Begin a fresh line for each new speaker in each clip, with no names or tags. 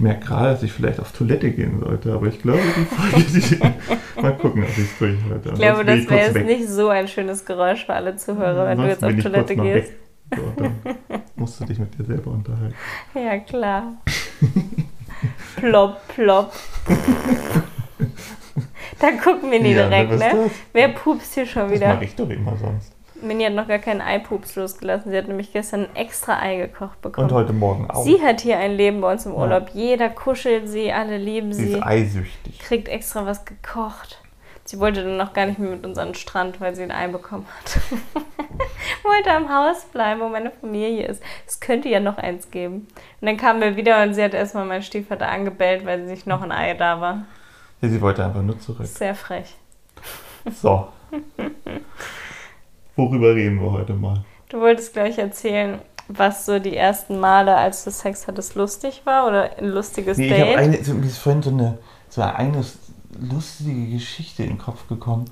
merke gerade, dass ich vielleicht auf Toilette gehen sollte, aber ich glaube, die Folge, die, mal gucken, ob ich es durchhalte.
Ich glaube, das wäre jetzt weg. nicht so ein schönes Geräusch für alle Zuhörer, wenn du jetzt auf Toilette gehst.
So, dann musst du dich mit dir selber unterhalten.
Ja, klar. plopp, plopp. Dann gucken wir nie ja, direkt, ne? Wer pupst hier schon wieder?
Das mache ich doch immer sonst.
Mini hat noch gar keinen Eipups losgelassen. Sie hat nämlich gestern ein extra Ei gekocht bekommen.
Und heute Morgen auch.
Sie hat hier ein Leben bei uns im Urlaub. Ja. Jeder kuschelt sie, alle lieben sie.
Sie ist eisüchtig.
Kriegt extra was gekocht. Sie wollte dann noch gar nicht mehr mit uns an den Strand, weil sie ein Ei bekommen hat. wollte am Haus bleiben, wo meine Familie ist. Es könnte ja noch eins geben. Und dann kamen wir wieder und sie hat erstmal meinen Stiefvater angebellt, weil sich noch ein Ei da war.
Ja, sie wollte einfach nur zurück.
Sehr frech.
So. Worüber reden wir heute mal?
Du wolltest gleich erzählen, was so die ersten Male, als du Sex hattest, lustig war oder ein lustiges nee, Date?
Ich habe eine, so, mir ist vorhin so eine, so eine lustige Geschichte in den Kopf gekommen,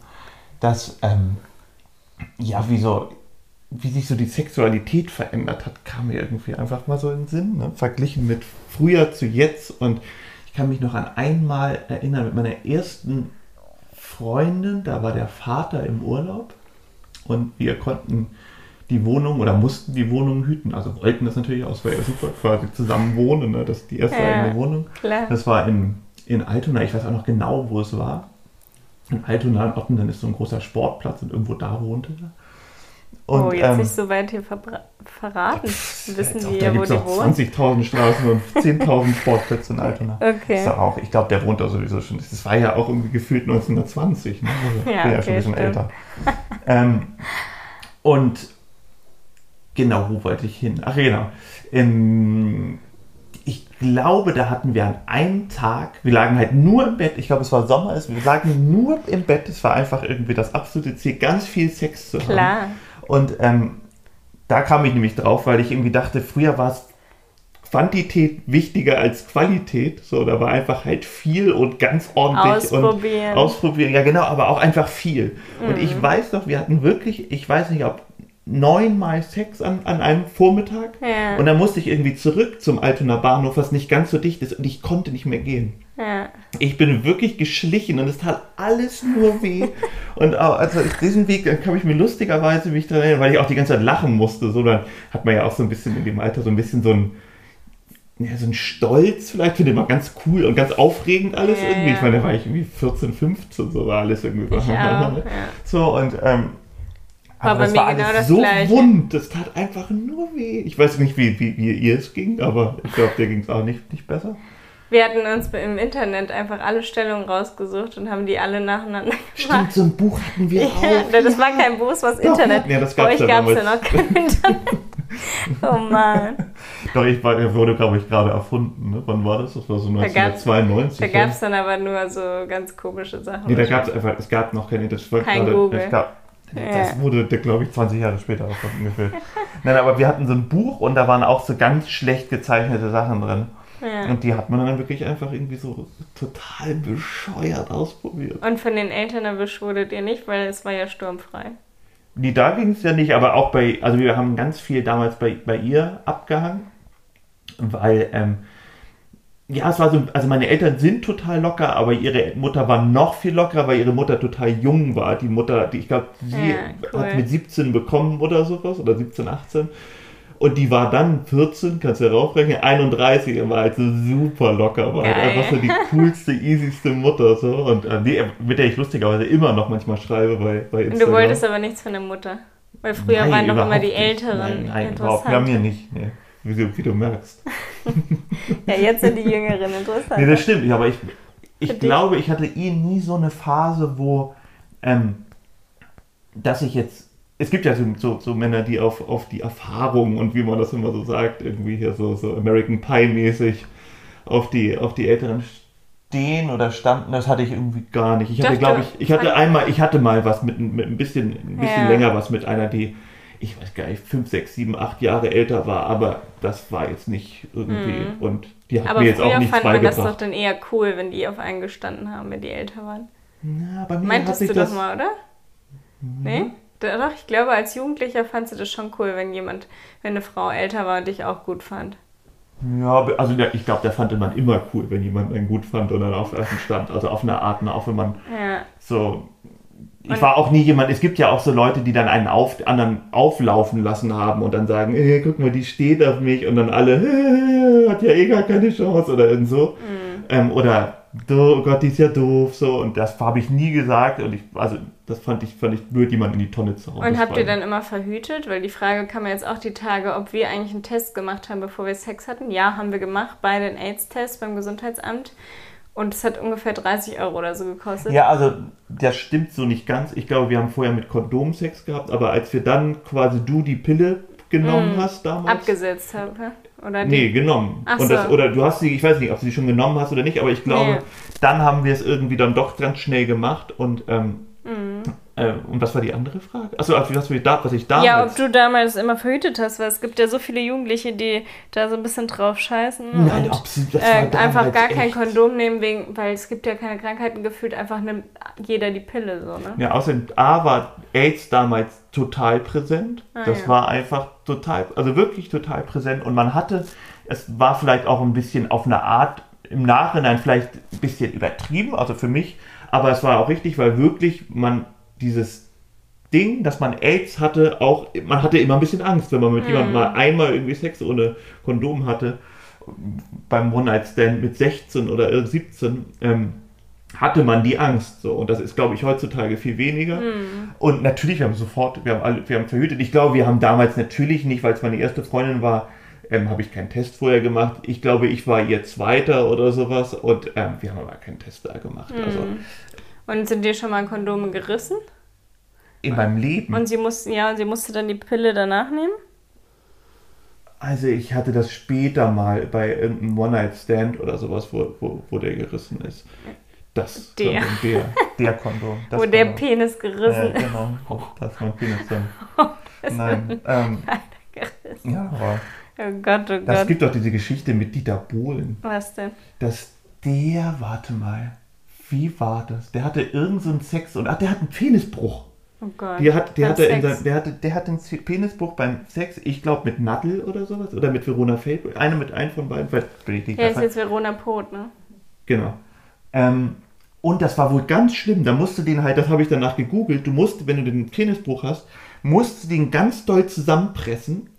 dass, ähm, ja, wie so, wie sich so die Sexualität verändert hat, kam mir irgendwie einfach mal so in den Sinn, ne? verglichen mit früher zu jetzt und ich kann mich noch an einmal erinnern mit meiner ersten Freundin, da war der Vater im Urlaub und wir konnten die Wohnung oder mussten die Wohnung hüten. Also wollten das natürlich aus, weil super quasi zusammen wohnen. Ne? Das ist die erste ja, eigene Wohnung. Klar. Das war in, in Altona. Ich weiß auch noch genau, wo es war. In Altona in Ottensen ist so ein großer Sportplatz und irgendwo da wohnte er.
Und, oh, jetzt ähm, nicht so weit hier verraten. Wissen die ja, wo die
wohnen? 20.000 Straßen und 10.000 Sportplätze in Altona.
Okay.
Ist auch, ich glaube, der wohnt da sowieso schon. Das war ja auch irgendwie gefühlt 1920. Ne? Also, ja, okay, ja schon ein bisschen stimmt. älter. ähm, und genau, wo wollte ich hin? Ach genau. Ähm, ich glaube, da hatten wir an einem Tag, wir lagen halt nur im Bett, ich glaube, es war Sommer, wir lagen nur im Bett, es war einfach irgendwie das absolute Ziel, ganz viel Sex zu haben.
Klar.
Und ähm, da kam ich nämlich drauf, weil ich irgendwie dachte, früher war es Quantität wichtiger als Qualität. So, da war einfach halt viel und ganz ordentlich
ausprobieren.
und ausprobieren. Ja, genau, aber auch einfach viel. Mhm. Und ich mhm. weiß noch, wir hatten wirklich, ich weiß nicht, ob neunmal Sex an, an einem Vormittag. Ja. Und dann musste ich irgendwie zurück zum Altonaer Bahnhof, was nicht ganz so dicht ist, und ich konnte nicht mehr gehen.
Ja.
Ich bin wirklich geschlichen und es tat alles nur weh. und also diesen Weg, dann kam ich mir lustigerweise mich dran erinnern, weil ich auch die ganze Zeit lachen musste. So, dann hat man ja auch so ein bisschen in dem Alter so ein bisschen so ein ja, so ein Stolz vielleicht, finde ich mal ganz cool und ganz aufregend alles ja, irgendwie. Ich meine, da war ich irgendwie 14, 15, so war alles irgendwie.
Ich auch, ja.
So, und ähm, war aber das war alles genau so Gleiche. wund, das tat einfach nur weh. Ich weiß nicht, wie, wie, wie ihr es ging, aber ich glaube, dir ging es auch nicht, nicht besser.
Wir hatten uns im Internet einfach alle Stellungen rausgesucht und haben die alle nacheinander gemacht.
Stimmt, so ein Buch hatten wir auch.
Ja, das war kein Buch, es war das Internet.
Ja, das gab's
Bei euch gab es ja noch kein Internet. Oh Mann.
Doch, ich war, wurde, glaube ich, gerade erfunden. Ne? Wann war das? Das war so 1992.
Da gab es dann aber nur so ganz komische Sachen.
Nee, da gab es einfach, es gab noch kein Internet.
Kein gerade, Google.
Es gab, das wurde, glaube ich, 20 Jahre später erfunden gefühlt. Nein, aber wir hatten so ein Buch und da waren auch so ganz schlecht gezeichnete Sachen drin. Ja. Und die hat man dann wirklich einfach irgendwie so total bescheuert ausprobiert.
Und von den Eltern erwischt wurdet ihr nicht, weil es war ja sturmfrei.
Nee, da ging es ja nicht, aber auch bei, also wir haben ganz viel damals bei, bei ihr abgehangen, weil ähm, ja, es war so, also meine Eltern sind total locker, aber ihre Mutter war noch viel lockerer, weil ihre Mutter total jung war. Die Mutter, die, ich glaube, sie ja, cool. hat mit 17 bekommen oder sowas, oder 17, 18. Und die war dann 14, kannst du ja raufrechnen, 31 und war halt so super locker, war halt einfach so die coolste, easyste Mutter. So. Und äh, die, mit der ich lustigerweise immer noch manchmal schreibe bei, bei
Instagram. Und du wolltest aber nichts von der Mutter. Weil früher nein, waren doch immer die Älteren.
Nein, nein überhaupt wir haben hier nicht. Nee wie du, wie du merkst.
ja, jetzt sind die Jüngeren interessant.
Nee, das stimmt. Aber ich, ich glaube, ich hatte eh nie so eine Phase, wo, ähm, dass ich jetzt, es gibt ja so, so, Männer, die auf, auf die Erfahrung und wie man das immer so sagt, irgendwie hier so, so American Pie-mäßig auf die, auf die Älteren stehen oder standen, das hatte ich irgendwie gar nicht. Ich hatte, glaube ich, ich hatte einmal, ich hatte mal was mit, mit ein bisschen, ein bisschen ja. länger was mit einer, die ich weiß gar nicht, fünf, sechs, sieben, acht Jahre älter war, aber das war jetzt nicht irgendwie. Mhm. Und die hat aber mir jetzt auch nichts fand beigebracht.
man das doch dann eher cool, wenn die auf einen gestanden haben, wenn die älter waren.
Na, bei mir
Meintest
hat sich
du das mal, oder? Mhm. Nee? Doch, ich glaube, als Jugendlicher fandst du das schon cool, wenn jemand, wenn eine Frau älter war und dich auch gut fand.
Ja, also ich glaube, der fand man immer cool, wenn jemand einen gut fand und dann auf dem stand. Also auf eine Art, auch wenn man
Ja.
so. Ich
Und-
war auch nie jemand, es gibt ja auch so Leute, die dann einen auf, anderen auflaufen lassen haben und dann sagen, hey, guck mal, die steht auf mich und dann alle, "Äh, hat ja eh gar keine Chance oder irgend so.
Mhm.
Ähm, oder, oh Gott, die ist ja doof, so. Und das habe ich nie gesagt und ich, also das fand ich, fand ich blöd, jemand in die Tonne zu hauen.
Und habt ihr dann immer verhütet? Weil die Frage kam mir jetzt auch die Tage, ob wir eigentlich einen Test gemacht haben, bevor wir Sex hatten. Ja, haben wir gemacht, beide einen AIDS-Test beim Gesundheitsamt. Und es hat ungefähr 30 Euro oder so gekostet.
Ja, also das stimmt so nicht ganz. Ich glaube, wir haben vorher mit Kondom Sex gehabt, aber als wir dann quasi du die Pille genommen
Mm.
hast damals.
Abgesetzt habe. Oder die?
Nee, genommen.
Ach
Und das,
so.
oder du hast sie, ich weiß nicht, ob du sie schon genommen hast oder nicht, aber ich glaube,
Nee.
dann haben wir es irgendwie dann doch ganz schnell gemacht und ähm, und was war die andere Frage? Achso, also was, was ich damals.
Ja, ob du damals immer verhütet hast, weil es gibt ja so viele Jugendliche, die da so ein bisschen drauf scheißen
Nein,
und
ob sie, das
äh, einfach gar kein
echt-
Kondom nehmen, wegen, weil es gibt ja keine Krankheiten gefühlt, einfach nimmt jeder die Pille so, ne?
Ja, außerdem A war AIDS damals total präsent.
Ah,
das
ja.
war einfach total, also wirklich total präsent. Und man hatte, es war vielleicht auch ein bisschen auf eine Art im Nachhinein vielleicht ein bisschen übertrieben, also für mich, aber es war auch richtig, weil wirklich man dieses Ding, dass man AIDS hatte, auch, man hatte immer ein bisschen Angst, wenn man mit jemandem mal einmal irgendwie Sex ohne Kondom hatte, beim One-Night-Stand mit 16 oder 17, ähm, hatte man die Angst so. Und das ist glaube ich heutzutage viel weniger. Und natürlich wir haben sofort wir haben alle wir haben verhütet. Ich glaube wir haben damals natürlich nicht weil es meine erste Freundin war ähm, habe ich keinen Test vorher gemacht. Ich glaube ich war ihr zweiter oder sowas. Und ähm, wir haben aber keinen Test da gemacht. Also
Und sind dir schon mal Kondome gerissen?
in meinem Leben
Und sie mussten, ja, und sie musste dann die Pille danach nehmen?
also ich hatte das später mal bei irgendeinem One-Night-Stand oder sowas wo, wo, wo der gerissen ist das
Der.
Kondom, der der Kondom das
wo der
Kondom.
Penis gerissen
Ja, genau. Oh, das ist mein Penis dann. Nein. Ähm,
ist.
ja, aber
Oh Gott, oh
das
Gott.
gibt doch diese Geschichte mit Dieter Bohlen,
Was denn?
dass der, warte mal, wie war das? Der hatte irgendeinen so einen Sex und ach, der hat einen Penisbruch.
Oh Gott.
Der, hat, der,
Beim
hatte in sein, der, hatte, der hatte einen Penisbruch beim Sex, ich glaube mit Nadel oder sowas, oder mit Verona Feldberg, eine mit einem von beiden, vielleicht bin ich nicht
Ja, ist jetzt Verona Pot, ne?
Genau. Ähm, und das war wohl ganz schlimm. Da musst du den halt, das habe ich danach gegoogelt, du musst, wenn du den Penisbruch hast, musst du den ganz doll zusammenpressen,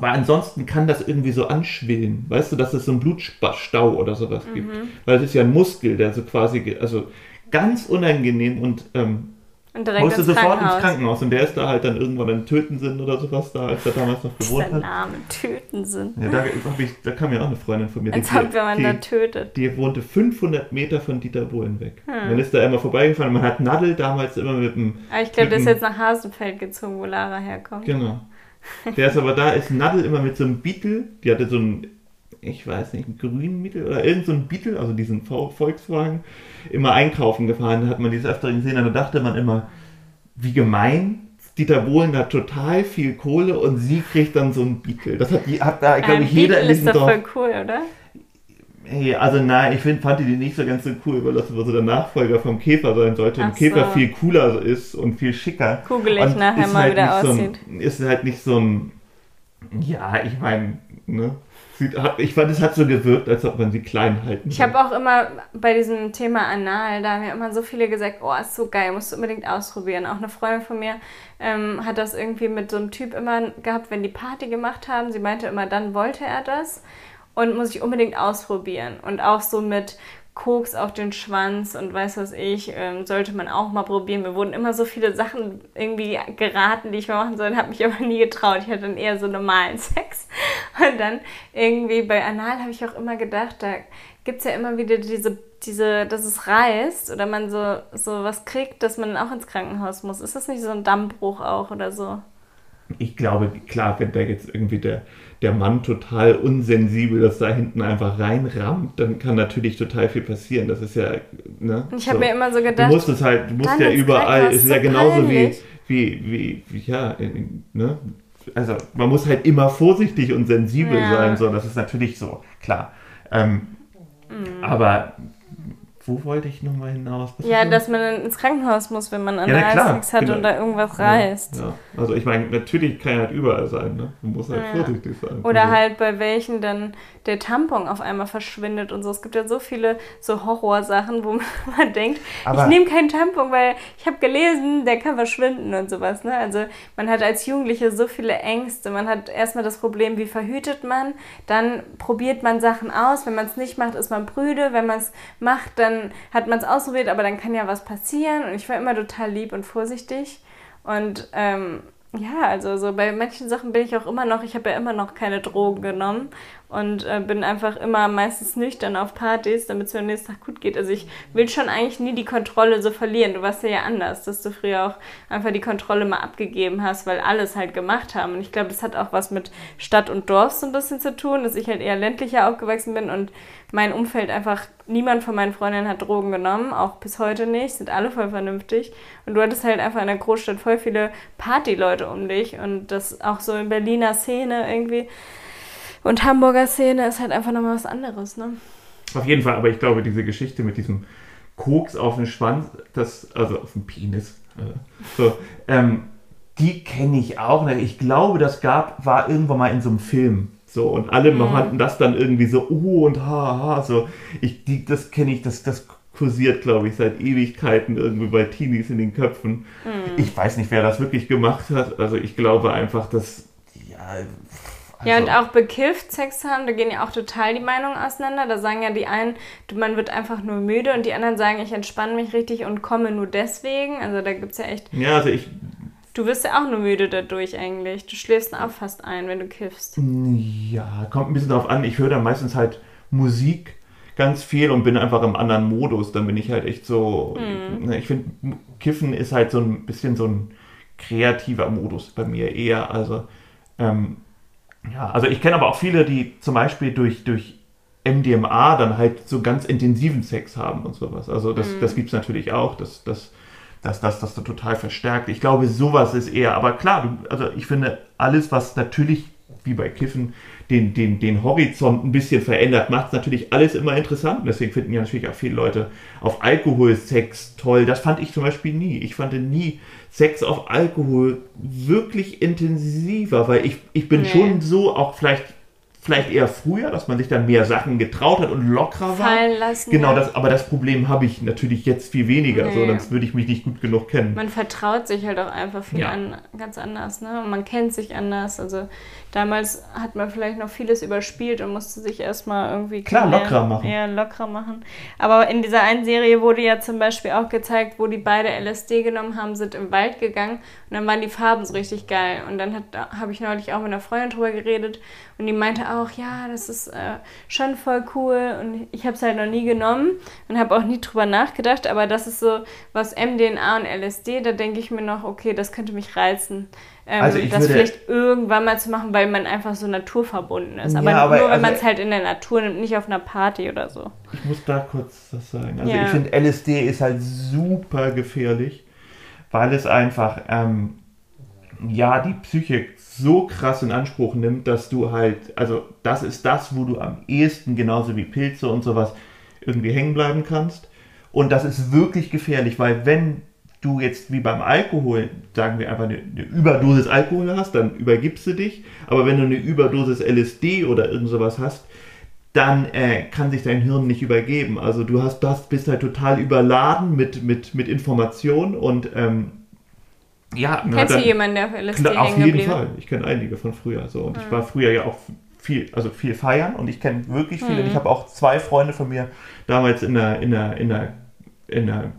Weil ansonsten kann das irgendwie so anschwillen. Weißt du, dass es so einen Blutstau oder sowas gibt. Weil es ist ja ein Muskel, der so quasi, also ganz unangenehm und ähm,
Und direkt
musste
ins
sofort ins Krankenhaus. Und der ist da halt dann irgendwann in Tötensinn oder sowas da, als er damals noch gewohnt
der
hat.
Name töten sind.
Ja, da, ich, da kam ja auch eine Freundin von mir.
Als
die-
ob man
die,
da tötet.
die wohnte 500 Meter von Dieter Bohlen weg.
Hm.
Man ist da immer vorbeigefahren. Man hat Nadel damals immer mit dem.
Aber ich glaube, der ist jetzt nach Hasenfeld gezogen, wo Lara herkommt.
Genau. Der ist aber da, ist Nadel immer mit so einem Beetle. Die hatte so einen, ich weiß nicht, einen grünen Beetle oder irgend so einen Beetle, also diesen Volkswagen, immer einkaufen gefahren. Da hat man dieses öfter gesehen. Und da dachte man immer, wie gemein. Dieter Bohlen hat total viel Kohle und sie kriegt dann so einen Beetle. Das hat, die- hat da, glaube ich, jeder
Beetle
in diesem
ist doch
Dorf.
voll cool, oder?
Hey, also nein, ich find, fand die nicht so ganz so cool, weil das so der Nachfolger vom Käfer sein sollte. Und
Ach
Käfer
so.
viel cooler ist und viel schicker.
Kugelig
und
nachher
ist
mal
halt
wieder
nicht
aussieht.
So ein, ist halt nicht so ein. Ja, ich meine, ne? Ich fand, es hat so gewirkt, als ob man sie klein halten
Ich habe auch immer bei diesem Thema Anal, da haben ja immer so viele gesagt, oh, ist so geil, musst du unbedingt ausprobieren. Auch eine Freundin von mir ähm, hat das irgendwie mit so einem Typ immer gehabt, wenn die Party gemacht haben. Sie meinte immer, dann wollte er das und muss ich unbedingt ausprobieren. Und auch so mit Koks auf den Schwanz und weiß was ich, ähm, sollte man auch mal probieren. Mir wurden immer so viele Sachen irgendwie geraten, die ich mal machen soll, habe mich aber nie getraut. Ich hatte dann eher so normalen Sex. Und dann irgendwie bei Anal habe ich auch immer gedacht, da gibt es ja immer wieder diese, diese, dass es reißt oder man so, so was kriegt, dass man dann auch ins Krankenhaus muss. Ist das nicht so ein Dammbruch auch oder so?
Ich glaube, klar, wenn da jetzt irgendwie der, der Mann total unsensibel das da hinten einfach reinrammt, dann kann natürlich total viel passieren. Das ist ja, ne?
Ich habe
so.
mir immer so
Du
gedacht,
musst es halt, du musst ja überall, es ist ja
so
genauso wie,
peinlich.
wie, wie, wie, ja, ne? Also man muss halt immer vorsichtig und sensibel
Ja.
sein, so, das ist natürlich so, klar. Ähm,
Mhm.
Aber wo wollte ich nochmal hinaus? Was
Ja, dass man dann ins Krankenhaus muss, wenn man
Ja, na klar,
Analsex hat
genau.
und da irgendwas
Ja,
reißt.
Ja, Also ich meine, natürlich kann ja halt überall sein, ne? Man muss halt
Ja.
vorsichtig sein.
Oder
Also,
halt bei welchen dann der Tampon auf einmal verschwindet und so. Es gibt ja so viele so Horrorsachen, wo man denkt,
Aber-
ich nehme keinen Tampon, weil ich habe gelesen, der kann verschwinden und sowas. Ne? Also man hat als Jugendliche so viele Ängste. Man hat erstmal das Problem, wie verhütet man. Dann probiert man Sachen aus. Wenn man es nicht macht, ist man prüde. Wenn man es macht, dann hat man es ausprobiert, aber dann kann ja was passieren. Und ich war immer total lieb und vorsichtig. Und ähm, ja, also so bei manchen Sachen bin ich auch immer noch, ich habe ja immer noch keine Drogen genommen und äh, bin einfach immer meistens nüchtern auf Partys, damit es mir am nächsten Tag gut geht. Also ich will schon eigentlich nie die Kontrolle so verlieren. Du warst ja ja anders, dass du früher auch einfach die Kontrolle mal abgegeben hast, weil alles halt gemacht haben. Und ich glaube, das hat auch was mit Stadt und Dorf so ein bisschen zu tun, dass ich halt eher ländlicher aufgewachsen bin und mein Umfeld einfach, niemand von meinen Freundinnen hat Drogen genommen, auch bis heute nicht, sind alle voll vernünftig. Und du hattest halt einfach in der Großstadt voll viele Partyleute um dich und das auch so in Berliner Szene irgendwie und Hamburger Szene ist halt einfach nochmal was anderes, ne?
Auf jeden Fall, aber ich glaube, diese Geschichte mit diesem Koks auf dem Schwanz, das, also auf dem Penis, äh, so, ähm, die kenne ich auch. Ich glaube, das gab, war irgendwann mal in so einem Film. So, und alle
Mhm.
hatten das dann irgendwie so, oh und ha, ha, so. Ich, die, das kenne ich, das, das kursiert, glaube ich, seit Ewigkeiten irgendwie bei Teenies in den Köpfen.
Mhm.
Ich weiß nicht, wer das wirklich gemacht hat. Also ich glaube einfach, dass, ja, also,
Ja, und auch bekifft Sex haben, da gehen ja auch total die Meinungen auseinander. Da sagen ja die einen, man wird einfach nur müde und die anderen sagen, ich entspanne mich richtig und komme nur deswegen. Also da gibt es ja echt,
Ja, also ich,
du wirst ja auch nur müde dadurch eigentlich. Du schläfst auch fast ein, wenn du kiffst.
Ja, kommt ein bisschen drauf an. Ich höre dann meistens halt Musik ganz viel und bin einfach im anderen Modus. Dann bin ich halt echt so. Ne, ich finde, Kiffen ist halt so ein bisschen so ein kreativer Modus bei mir eher. Also, ähm, ja, also ich kenne aber auch viele, die zum Beispiel durch, durch MDMA dann halt so ganz intensiven Sex haben und sowas. Also das, das gibt es natürlich auch, dass das dass das das total verstärkt. Ich glaube, sowas ist eher, aber klar, also ich finde, alles, was natürlich, wie bei Kiffen, den, den, den Horizont ein bisschen verändert, macht es natürlich alles immer interessant. Und deswegen finden ja natürlich auch viele Leute auf Alkohol Sex toll. Das fand ich zum Beispiel nie. Ich fand nie Sex auf Alkohol wirklich intensiver, weil ich, ich bin
Nee.
schon so, auch vielleicht, vielleicht eher früher, dass man sich dann mehr Sachen getraut hat und lockerer war.
Fallen lassen.
Genau,
ja.
das, aber das Problem habe ich natürlich jetzt viel weniger, so,
Nee.
sonst würde ich mich nicht gut genug kennen.
Man vertraut sich halt auch einfach viel
Ja.
an, ganz anders, ne? Und man kennt sich anders. Also damals hat man vielleicht noch vieles überspielt und musste sich erstmal irgendwie
Klar, lockerer machen.
Ja, lockerer machen. Aber in dieser einen Serie wurde ja zum Beispiel auch gezeigt, wo die beide LSD genommen haben, sind im Wald gegangen und dann waren die Farben so richtig geil. Und dann habe ich neulich auch mit einer Freundin drüber geredet und die meinte auch, ja, das ist äh, schon voll cool und ich habe es halt noch nie genommen und habe auch nie drüber nachgedacht, aber das ist so was MDNA und LSD, da denke ich mir noch, okay, das könnte mich reizen. Ähm,
Also
das vielleicht irgendwann mal zu machen, weil man einfach so naturverbunden ist. Aber,
Ja, aber
nur, wenn
also-
man es halt in der Natur nimmt, nicht auf einer Party oder so.
Ich muss da kurz was sagen. Also
Ja.
ich finde LSD ist halt super gefährlich, weil es einfach ähm, ja die Psyche so krass in Anspruch nimmt, dass du halt, also das ist das, wo du am ehesten genauso wie Pilze und sowas irgendwie hängen bleiben kannst. Und das ist wirklich gefährlich, weil wenn du jetzt wie beim Alkohol, sagen wir einfach eine, eine Überdosis Alkohol hast, dann übergibst du dich. Aber wenn du eine Überdosis LSD oder irgend sowas hast, dann äh, kann sich dein Hirn nicht übergeben. Also du hast das, bist halt total überladen mit, mit, mit Informationen und ähm, ja, na,
Kennst du
dann-
jemanden, der LSD
Klar, auf jeden Fall. Ich kenne einige von früher so. Und ich war früher ja auch viel, also viel feiern und ich kenne wirklich viele. Und ich habe auch zwei Freunde von mir damals in der, in der, in der, in der,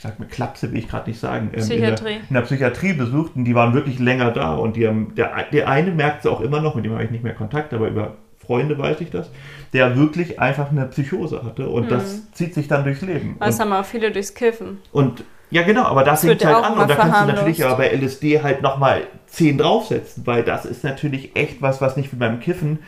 sag mal Klapse, will ich gerade nicht sagen, ähm,
Psychiatrie.
In, der, in der Psychiatrie besucht und die waren wirklich länger da und die haben, der, der eine merkt es auch immer noch, mit dem habe ich nicht mehr Kontakt, aber über Freunde weiß ich das, der wirklich einfach eine Psychose hatte und das zieht sich dann durchs Leben.
Das
Und,
haben auch viele durchs Kiffen.
und ja, genau, aber das fängt halt an und da kannst du natürlich aber bei LSD halt nochmal 10 draufsetzen, weil das ist natürlich echt was, was nicht wie beim Kiffen.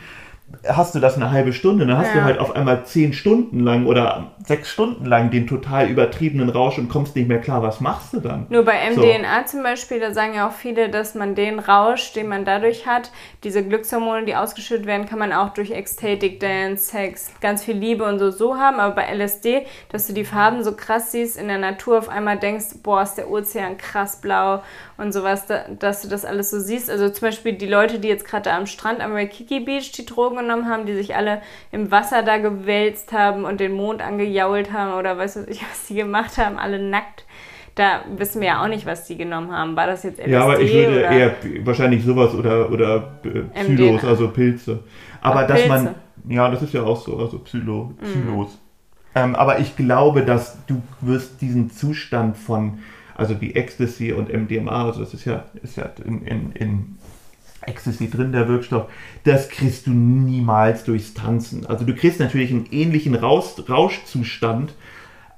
Hast du das eine halbe Stunde, dann hast
Ja.
du halt auf einmal zehn Stunden lang oder sechs Stunden lang den total übertriebenen Rausch und kommst nicht mehr klar, was machst du dann?
Nur bei
So.
MDNA zum Beispiel, da sagen ja auch viele, dass man den Rausch, den man dadurch hat, diese Glückshormone, die ausgeschüttet werden, kann man auch durch Ecstatic Dance, Sex, ganz viel Liebe und so so haben. Aber bei LSD, dass du die Farben so krass siehst, in der Natur auf einmal denkst, boah, ist der Ozean krass blau und sowas, da, dass du das alles so siehst. Also zum Beispiel die Leute, die jetzt gerade am Strand am Waikiki Beach die Drogen genommen haben, die sich alle im Wasser da gewälzt haben und den Mond angejault haben oder weiß was ich, was die gemacht haben, alle nackt. Da wissen wir ja auch nicht, was die genommen haben. War das jetzt LSD
Ja, aber ich würde
oder?
eher wahrscheinlich sowas oder, oder äh, Psylos,
MDMA.
also Pilze. Aber
Ach,
dass man, ja, das ist ja auch so, also Psylo,
Mhm.
Psylos. Ähm, aber ich glaube, dass du wirst diesen Zustand von, also wie Ecstasy und MDMA, also das ist ja, ist ja in, in, in Ecstasy drin, der Wirkstoff, das kriegst du niemals durchs Tanzen. Also du kriegst natürlich einen ähnlichen Raus, Rauschzustand,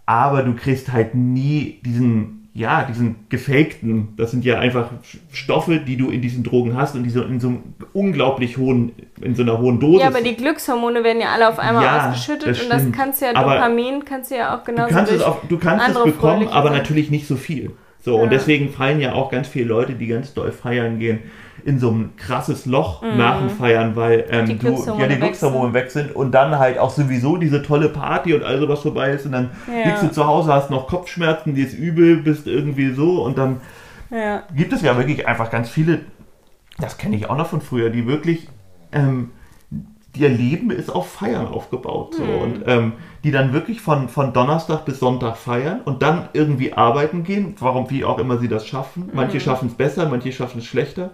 aber du kriegst halt nie diesen, ja, diesen gefakten, das sind ja einfach Stoffe, die du in diesen Drogen hast und die so in so einem unglaublich hohen, in so einer hohen Dosis.
Ja, aber die Glückshormone werden ja alle auf einmal
Ja,
ausgeschüttet
das
und das kannst du ja,
Aber
Dopamin kannst du ja auch
du
genauso
kannst, es, auch, du kannst es bekommen, aber natürlich nicht so viel. So, und
Ja.
deswegen fallen ja auch ganz viele Leute, die ganz doll feiern gehen, in so ein krasses Loch nach dem Feiern, weil ähm,
Mhm. Die
du ja die
weg
Glückshormone weg sind und dann halt auch sowieso diese tolle Party und all sowas vorbei ist und dann
Ja.
liegst du zu Hause, hast noch Kopfschmerzen, dir ist übel, bist irgendwie so und dann
Ja.
gibt es ja wirklich einfach ganz viele, das kenne ich auch noch von früher, die wirklich, ähm, ihr Leben ist auf Feiern aufgebaut. So, Und ähm, die dann wirklich von, von Donnerstag bis Sonntag feiern und dann irgendwie arbeiten gehen, warum, wie auch immer sie das schaffen. Manche schaffen es besser, manche schaffen es schlechter.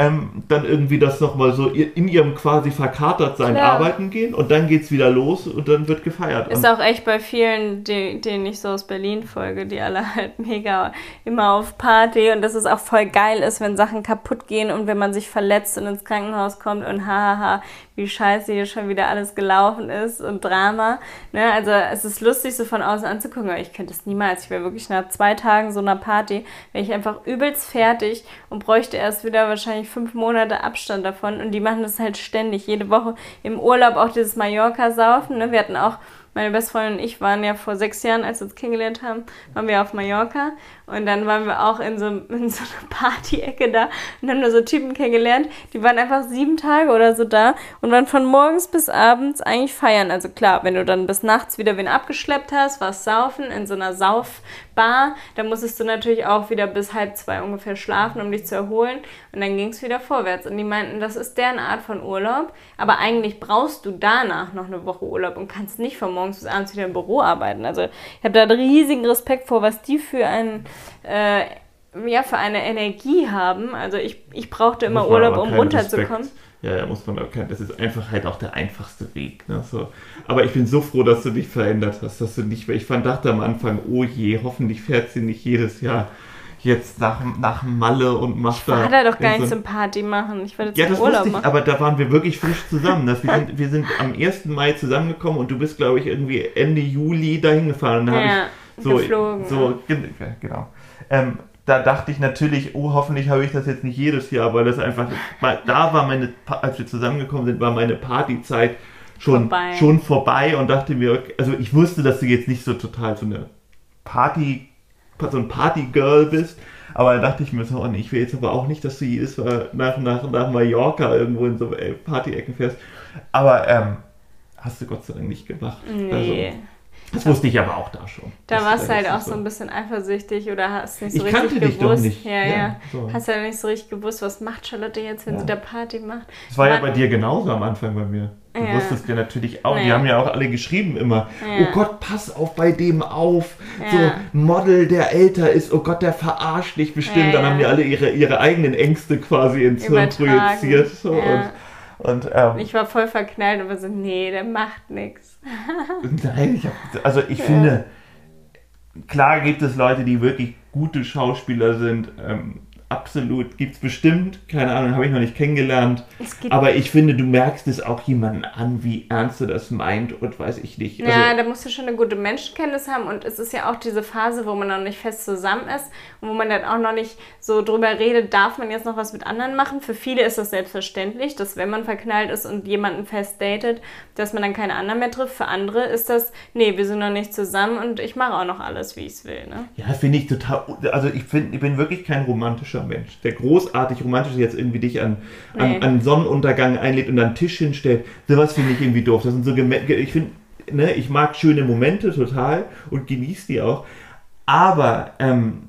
Ähm, dann irgendwie das nochmal so in ihrem quasi verkatert sein
Klar.
arbeiten gehen und dann geht's wieder los und dann wird gefeiert.
Ist
Und
auch echt bei vielen, die, denen ich so aus Berlin folge, die alle halt mega immer auf Party und dass es auch voll geil ist, wenn Sachen kaputt gehen und wenn man sich verletzt und ins Krankenhaus kommt und hahaha, wie scheiße hier schon wieder alles gelaufen ist und Drama. Ne? Also es ist lustig, so von außen anzugucken, aber ich könnte es niemals. Ich wäre wirklich nach zwei Tagen so einer Party, wäre ich einfach übelst fertig und bräuchte erst wieder wahrscheinlich fünf Monate Abstand davon und die machen das halt ständig, jede Woche im Urlaub auch dieses Mallorca-Saufen. Ne? Wir hatten auch meine beste Freundin und ich waren ja vor sechs Jahren, als wir uns kennengelernt haben, waren wir auf Mallorca und dann waren wir auch in so, in so einer Party-Ecke da und haben da so Typen kennengelernt, die waren einfach sieben Tage oder so da und waren von morgens bis abends eigentlich feiern. Also klar, wenn du dann bis nachts wieder wen abgeschleppt hast, warst saufen in so einer Saufbar, dann musstest du natürlich auch wieder bis halb zwei ungefähr schlafen, um dich zu erholen und dann ging es wieder vorwärts. Und die meinten, das ist deren Art von Urlaub, aber eigentlich brauchst du danach noch eine Woche Urlaub und kannst nicht von morgens bis abends wieder im Büro arbeiten. Also ich habe da riesigen Respekt vor, was die für einen äh, ja, für eine Energie haben. Also ich, ich brauchte immer
muss
Urlaub, um runterzukommen.
Respekt- Ja, da muss man auch kein, das ist einfach halt auch der einfachste Weg. Ne? So. Aber ich bin so froh, dass du dich verändert hast, dass du nicht, ich fand, dachte am Anfang, oh je, hoffentlich fährt sie nicht jedes Jahr jetzt nach, nach Malle und macht da.
War da doch gar nicht
so-
zum Party machen. Ich wollte
ja,
zum
das
Urlaub
ich,
machen.
aber da waren wir wirklich frisch zusammen. Das, wir, sind, wir sind am 1. Mai zusammengekommen und du bist, glaube ich, irgendwie Ende Juli dahin gefahren. Und
Ja,
so,
geflogen,
So, genau. Ähm, da dachte ich natürlich, oh, hoffentlich habe ich das jetzt nicht jedes Jahr, weil das einfach, da war meine, als wir zusammengekommen sind, war meine Partyzeit schon
Vorbei.
schon vorbei und dachte mir, also ich wusste, dass du jetzt nicht so total so eine Party, so ein Partygirl bist, aber da dachte ich mir so, oh nee, ich will jetzt aber auch nicht, dass du jedes Mal nach, nach, nach Mallorca irgendwo in so äh, Party-Ecken fährst. Aber ähm, hast du Gott sei Dank nicht gemacht.
Nee.
Also, das wusste ich aber auch da schon.
da warst du halt auch so ein bisschen eifersüchtig oder hast nicht so
Ich
richtig
kannte dich
gewusst.
doch nicht.
Ja,
Ja,
ja.
so.
Hast ja nicht so richtig gewusst, was macht Charlotte jetzt, wenn
Ja.
sie da Party macht.
Das war ja
Man-
bei dir genauso am Anfang bei mir. Du
Ja.
wusstest ja natürlich auch, die
Ja.
haben ja auch alle geschrieben immer,
Ja.
oh Gott, pass auf bei dem auf.
Ja.
So, Model, der älter ist, oh Gott, der verarscht dich bestimmt.
Ja,
Dann
ja.
haben die alle ihre, ihre eigenen Ängste quasi ins Hirn projiziert. So,
Ja.
Und, und ähm,
Ich war voll verknallt und war so, nee, der macht nichts.
Nein, ich hab, also ich finde, klar gibt es Leute, die wirklich gute Schauspieler sind, ähm, absolut. Gibt es bestimmt, keine Ahnung, habe ich noch nicht kennengelernt. Aber ich finde, du merkst es auch jemanden an, wie ernst er das meint und weiß ich nicht. Also,
Ja, da musst du schon eine gute Menschenkenntnis haben und es ist ja auch diese Phase, wo man noch nicht fest zusammen ist und wo man dann auch noch nicht so drüber redet, darf man jetzt noch was mit anderen machen. Für viele ist das selbstverständlich, dass wenn man verknallt ist und jemanden fest datet, dass man dann keine anderen mehr trifft. Für andere ist das, nee, wir sind noch nicht zusammen und ich mache auch noch alles, wie ich es will. Ne?
Ja, finde ich total. Also ich, find, ich bin wirklich kein romantischer Mensch, der großartig romantisch jetzt irgendwie dich an,
Nee.
an, an Sonnenuntergang einlädt und an den Tisch hinstellt. Sowas finde ich irgendwie doof. Das sind so ich finde, ne, ich mag schöne Momente total und genieße die auch. Aber ähm,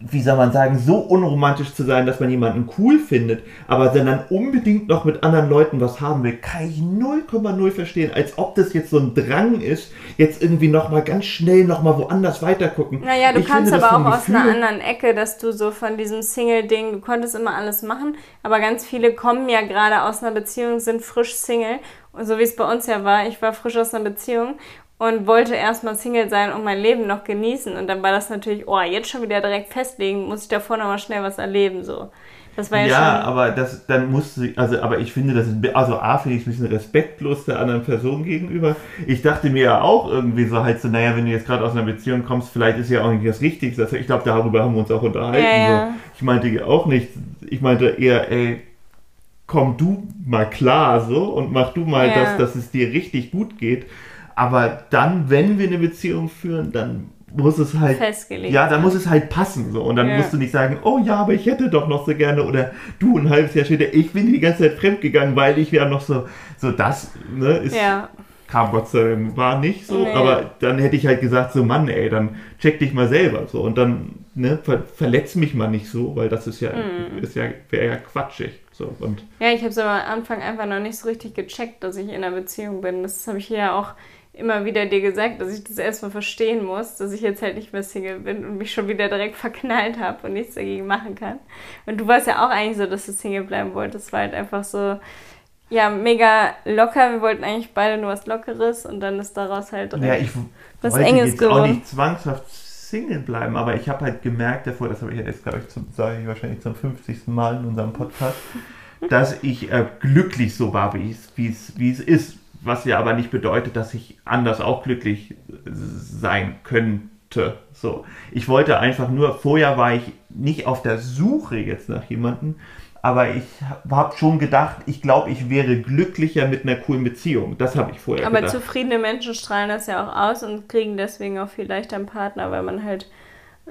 wie soll man sagen, so unromantisch zu sein, dass man jemanden cool findet, aber dann, unbedingt noch mit anderen Leuten was haben will, kann ich 0,0 verstehen. Als ob das jetzt so ein Drang ist, jetzt irgendwie nochmal ganz schnell nochmal woanders weitergucken.
Naja, du
Ich
kannst
finde
aber auch aus einer
Gefühl-
anderen Ecke, dass du so von diesem Single-Ding, du konntest immer alles machen, aber ganz viele kommen ja gerade aus einer Beziehung, sind frisch Single. Und so wie es bei uns ja war, ich war frisch aus einer Beziehung und wollte erstmal Single sein und mein Leben noch genießen. Und dann war das natürlich, oh, jetzt schon wieder direkt festlegen, muss ich davor nochmal schnell was erleben, so. Das war ja,
Ja,
schon.
aber das, dann musst du, also, aber ich finde, das ist, also A, finde ich es ein bisschen respektlos der anderen Person gegenüber. Ich dachte mir ja auch irgendwie so halt so, naja, wenn du jetzt gerade aus einer Beziehung kommst, vielleicht ist ja auch nicht das Richtigste. Also ich glaube, darüber haben wir uns auch unterhalten.
Ja, ja.
So. Ich meinte ja auch nicht, ich meinte eher, ey, komm du mal klar so und mach du mal,
Ja.
dass, dass es dir richtig gut geht. Aber dann, wenn wir eine Beziehung führen, dann muss es halt
Festgelegt.
ja, dann muss es halt passen so und dann
Ja.
musst du nicht sagen, oh ja, aber ich hätte doch noch so gerne oder du ein halbes Jahr später, ich bin die ganze Zeit fremdgegangen, weil ich ja noch so so das ne ist
Ja.
kam Gott sei Dank war nicht so,
Nee.
aber dann hätte ich halt gesagt so Mann, ey, dann check dich mal selber so und dann ne ver verletz mich mal nicht so, weil das ist ja
Mhm.
ist ja wäre ja quatschig so und
Ja, ich habe es am Anfang einfach noch nicht so richtig gecheckt, dass ich in einer Beziehung bin. Das habe ich ja auch immer wieder dir gesagt, dass ich das erstmal verstehen muss, dass ich jetzt halt nicht mehr Single bin und mich schon wieder direkt verknallt habe und nichts dagegen machen kann. Und du warst ja auch eigentlich so, dass du Single bleiben wolltest. Es war halt einfach so, ja, mega locker. Wir wollten eigentlich beide nur was Lockeres und dann ist daraus halt direkt
ja, ich
was
wollte
Enges
jetzt auch
geworden.
nicht zwangshaft Single bleiben, aber ich habe halt gemerkt davor, das habe ich jetzt, glaube ich, zum, sage ich wahrscheinlich zum 50. Mal in unserem Podcast, dass ich äh, glücklich so war, wie es ist. Was ja aber nicht bedeutet, dass ich anders auch glücklich sein könnte. So. Ich wollte einfach nur, vorher war ich nicht auf der Suche jetzt nach jemandem, aber ich habe schon gedacht, ich glaube, ich wäre glücklicher mit einer coolen Beziehung. Das habe ich vorher
Aber
gedacht.
zufriedene Menschen strahlen das ja auch aus und kriegen deswegen auch viel leichter einen Partner, weil man halt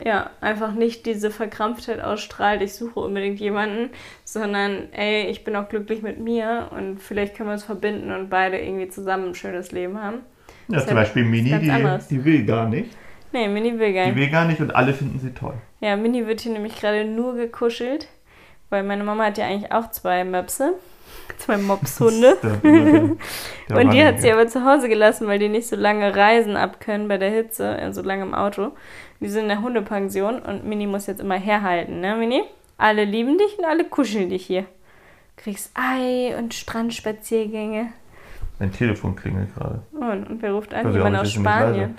ja einfach nicht diese Verkrampftheit ausstrahlt, ich suche unbedingt jemanden, sondern ey, ich bin auch glücklich mit mir und vielleicht können wir uns verbinden und beide irgendwie zusammen ein schönes Leben haben.
Ja,
ist
zum Beispiel Mini, die, die will gar nicht.
Nee, Mini will gar
Die
nicht.
will gar nicht und alle finden sie toll.
Ja, Mini wird hier nämlich gerade nur gekuschelt, weil meine Mama hat ja eigentlich auch zwei Möpse, zwei Mopshunde. Und die hat sie aber zu Hause gelassen, weil die nicht so lange reisen ab können bei der Hitze, äh, so lange im Auto. Die sind in der Hundepension und Mini muss jetzt immer herhalten, ne, Mini? Alle lieben dich und alle kuscheln dich hier. Kriegst Ei und Strandspaziergänge.
Mein Telefon klingelt gerade.
Und, und wer ruft an? Jemand aus. Spanien.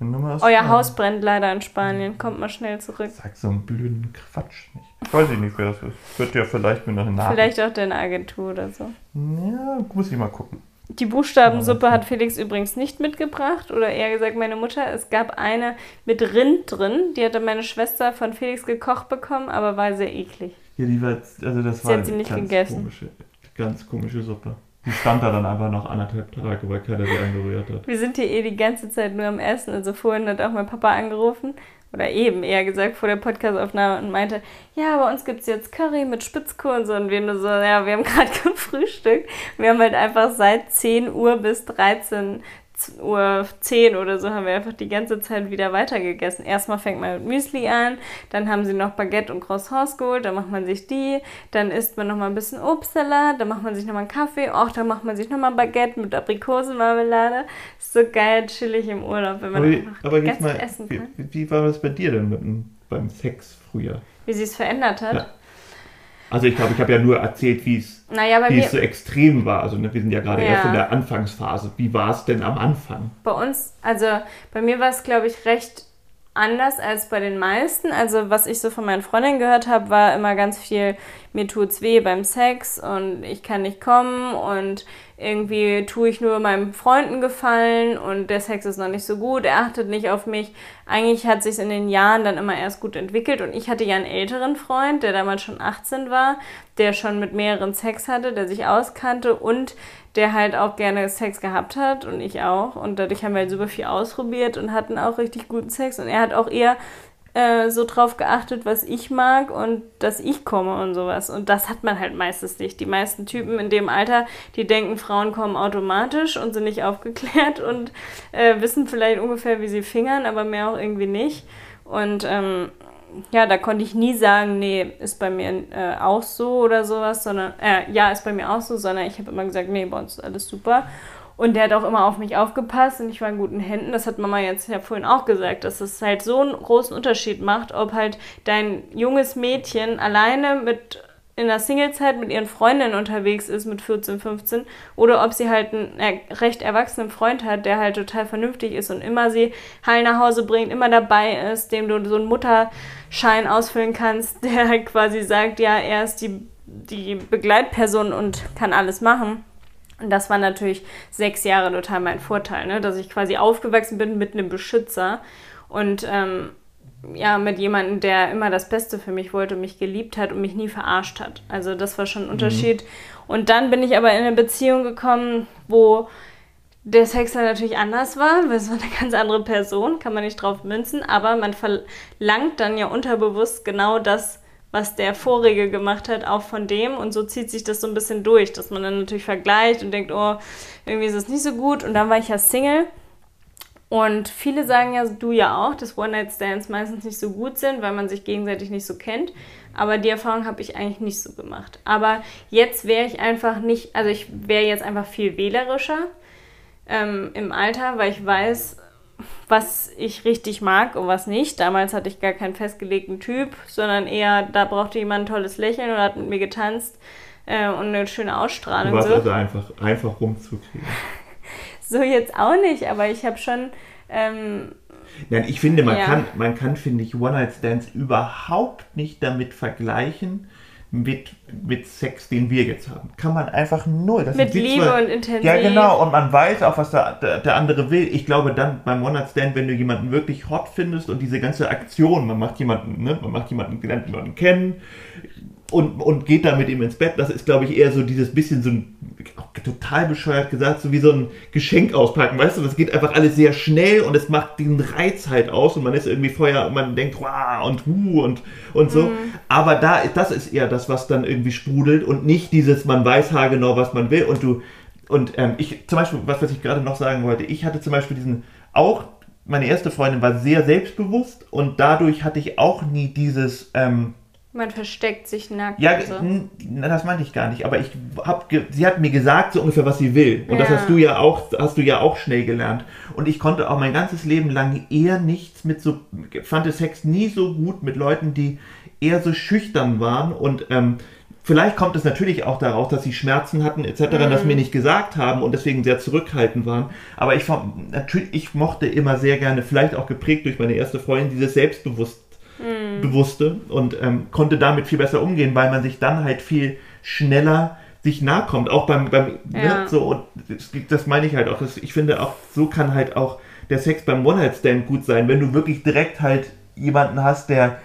Euer. Haus brennt leider in Spanien. Kommt mal schnell zurück.
Sag so einen blöden Quatsch nicht. Ich weiß nicht, wer das ist. Wird ja vielleicht mir noch eine Nachricht.
Vielleicht auch deine Agentur oder so.
Ja, muss ich mal gucken.
Die Buchstabensuppe hat Felix übrigens nicht mitgebracht. Oder eher gesagt, meine Mutter. Es gab eine mit Rind drin. Die hatte meine Schwester von Felix gekocht bekommen, aber war sehr eklig.
Ja, die war, also das
Sie
war
hat sie nicht
ganz
gegessen.
komische, ganz komische Suppe. Die stand da dann einfach noch anderthalb Tage, weil keiner sie angerührt hat.
Wir sind hier eh die ganze Zeit nur am Essen. Also vorhin hat auch mein Papa angerufen. Oder eben eher gesagt vor der Podcastaufnahme und meinte, ja, bei uns gibt es jetzt Curry mit Spitzkohl und so. Und wir nur so, ja, wir haben gerade gefrühstückt. Wir haben halt einfach seit 10 Uhr bis 13 Uhr 10 oder so haben wir einfach die ganze Zeit wieder weitergegessen. Erstmal fängt man mit Müsli an, dann haben sie noch Baguette und Croissants geholt, dann macht man sich die, dann isst man nochmal ein bisschen Obstsalat, dann macht man sich nochmal einen Kaffee, auch dann macht man sich nochmal Baguette mit Aprikosenmarmelade. Ist so geil, chillig im Urlaub, wenn man
Aber,
einfach
aber
ganz
mal,
viel essen
wie,
kann.
wie war das bei dir denn mit beim Sex früher?
Wie sie es verändert hat.
Ja. Also ich glaube, ich habe ja nur erzählt, wie es
Naja,
wie es so extrem war. Also ne, wir sind ja gerade
Ja.
erst in der Anfangsphase. Wie war es denn am Anfang?
bei uns, also bei mir war es, glaube ich, recht anders als bei den meisten. Also was ich so von meinen Freundinnen gehört habe, war immer ganz viel, mir tut's weh beim Sex und ich kann nicht kommen und irgendwie tue ich nur meinem Freunden gefallen und der Sex ist noch nicht so gut, er achtet nicht auf mich. Eigentlich hat sich in den Jahren dann immer erst gut entwickelt und ich hatte ja einen älteren Freund, der damals schon 18 war, der schon mit mehreren Sex hatte, der sich auskannte und der halt auch gerne Sex gehabt hat und ich auch und dadurch haben wir halt super viel ausprobiert und hatten auch richtig guten Sex und er hat auch eher äh, so drauf geachtet, was ich mag und dass ich komme und sowas. Und das hat man halt meistens nicht. Die meisten Typen in dem Alter, die denken, Frauen kommen automatisch und sind nicht aufgeklärt und äh, wissen vielleicht ungefähr, wie sie fingern, aber mehr auch irgendwie nicht. Und ähm, ja, da konnte ich nie sagen, nee, ist bei mir äh, auch so oder sowas, sondern, äh, ja, ist bei mir auch so, sondern ich habe immer gesagt, nee, bei uns ist alles super. Und der hat auch immer auf mich aufgepasst und ich war in guten Händen. Das hat Mama jetzt ja vorhin auch gesagt, dass es halt so einen großen Unterschied macht, ob halt dein junges Mädchen alleine mit in der Singlezeit mit ihren Freundinnen unterwegs ist mit 14, 15 oder ob sie halt einen recht erwachsenen Freund hat, der halt total vernünftig ist und immer sie heil nach Hause bringt, immer dabei ist, dem du so einen Mutterschein ausfüllen kannst, der halt quasi sagt, ja, er ist die, die Begleitperson und kann alles machen. Und das war natürlich sechs Jahre total mein Vorteil, ne? dass ich quasi aufgewachsen bin mit einem Beschützer und ähm, ja, mit jemandem, der immer das Beste für mich wollte, mich geliebt hat und mich nie verarscht hat. Also das war schon ein mhm. Unterschied. Mhm. Und dann bin ich aber in eine Beziehung gekommen, wo der Sex dann natürlich anders war, weil es war eine ganz andere Person, kann man nicht drauf münzen, aber man verlangt dann ja unterbewusst genau das, was der Vorige gemacht hat, auch von dem. Und so zieht sich das so ein bisschen durch, dass man dann natürlich vergleicht und denkt, oh, irgendwie ist es nicht so gut. Und dann war ich ja Single. Und viele sagen ja, du ja auch, dass One-Night-Stands meistens nicht so gut sind, weil man sich gegenseitig nicht so kennt. Aber die Erfahrung habe ich eigentlich nicht so gemacht. Aber jetzt wäre ich einfach nicht, also ich wäre jetzt einfach viel wählerischer ähm, im Alter, weil ich weiß, was ich richtig mag und was nicht. Damals hatte ich gar keinen festgelegten Typ, sondern eher, da brauchte jemand ein tolles Lächeln und hat mit mir getanzt äh, und eine schöne Ausstrahlung.
Du warst so. also einfach, einfach rumzukriegen.
so jetzt auch nicht, aber ich habe schon. Ähm,
Nein, ich finde, man ja. kann, man kann, finde ich, One-Night-Stands überhaupt nicht damit vergleichen, mit, mit Sex, den wir jetzt haben. Kann man einfach null.
Das mit Liebe zwar, und Intensität.
Ja, genau. Und man weiß auch, was der, der, der andere will. Ich glaube dann beim One-Night-Stand, wenn du jemanden wirklich hot findest und diese ganze Aktion, man macht jemanden, ne, man macht jemanden, lernt jemanden kennen, und, und geht dann mit ihm ins Bett. Das ist, glaube ich, eher so dieses bisschen so ein, total bescheuert gesagt, so wie so ein Geschenk auspacken, weißt du? Das geht einfach alles sehr schnell und es macht den Reiz halt aus und man ist irgendwie vorher, man denkt, wow, und hu und, und so. Mhm. Aber da, das ist eher das, was dann irgendwie sprudelt und nicht dieses, man weiß haargenau, was man will und du, und ähm, ich, zum Beispiel, was, was ich gerade noch sagen wollte, ich hatte zum Beispiel diesen, auch meine erste Freundin war sehr selbstbewusst und dadurch hatte ich auch nie dieses, ähm,
man versteckt sich nackt.
Ja, so. das meinte ich gar nicht. Aber ich hab, sie hat mir gesagt so ungefähr, was sie will. Und ja. das hast du ja auch, hast du ja auch schnell gelernt. Und ich konnte auch mein ganzes Leben lang eher nichts mit so, fand Sex nie so gut mit Leuten, die eher so schüchtern waren und ähm, Vielleicht kommt es natürlich auch daraus, dass sie Schmerzen hatten etc., mhm. das mir nicht gesagt haben und deswegen sehr zurückhaltend waren. Aber ich, natürlich, ich mochte immer sehr gerne, vielleicht auch geprägt durch meine erste Freundin, dieses Selbstbewusstsein. Bewusste und ähm, konnte damit viel besser umgehen, weil man sich dann halt viel schneller sich nahe kommt. Auch beim, beim ne, ja. ne, so, und das, das, meine ich halt auch. Das, ich finde auch, so kann halt auch der Sex beim One-Night-Stand gut sein, wenn du wirklich direkt halt jemanden hast, der